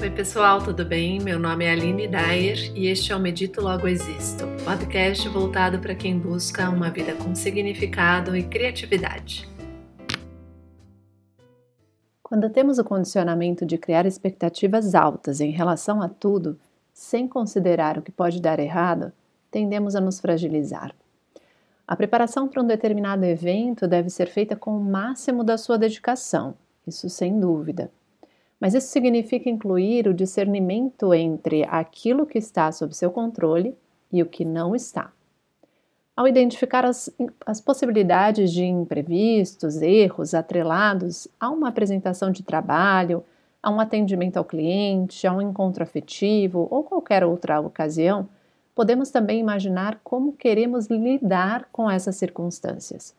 Oi, pessoal, tudo bem? Meu nome é Aline Dyer e este é o Medito Logo Existo, podcast voltado para quem busca uma vida com significado e criatividade. Quando temos o condicionamento de criar expectativas altas em relação a tudo, sem considerar o que pode dar errado, tendemos a nos fragilizar. A preparação para um determinado evento deve ser feita com o máximo da sua dedicação, isso sem dúvida. Mas isso significa incluir o discernimento entre aquilo que está sob seu controle e o que não está. Ao identificar as, as possibilidades de imprevistos, erros atrelados a uma apresentação de trabalho, a um atendimento ao cliente, a um encontro afetivo ou qualquer outra ocasião, podemos também imaginar como queremos lidar com essas circunstâncias.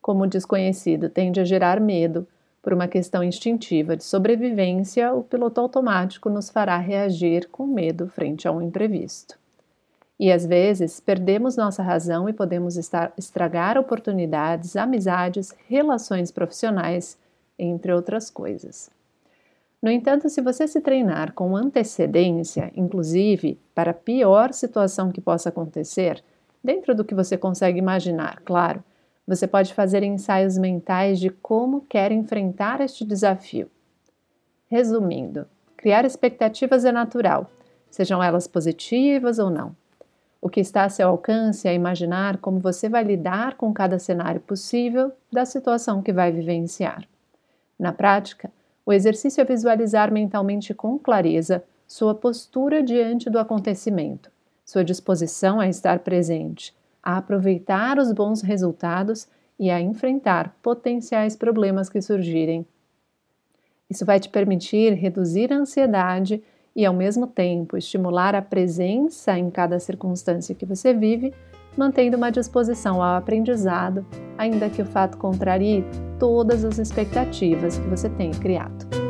Como o desconhecido tende a gerar medo, por uma questão instintiva de sobrevivência, o piloto automático nos fará reagir com medo frente a um imprevisto. E às vezes perdemos nossa razão e podemos estragar oportunidades, amizades, relações profissionais, entre outras coisas. No entanto, se você se treinar com antecedência, inclusive para a pior situação que possa acontecer, dentro do que você consegue imaginar, claro, você pode fazer ensaios mentais de como quer enfrentar este desafio. Resumindo, criar expectativas é natural, sejam elas positivas ou não. O que está a seu alcance é imaginar como você vai lidar com cada cenário possível da situação que vai vivenciar. Na prática, o exercício é visualizar mentalmente com clareza sua postura diante do acontecimento, sua disposição a estar presente, a aproveitar os bons resultados e a enfrentar potenciais problemas que surgirem. Isso vai te permitir reduzir a ansiedade e, ao mesmo tempo, estimular a presença em cada circunstância que você vive, mantendo uma disposição ao aprendizado, ainda que o fato contrarie todas as expectativas que você tenha criado.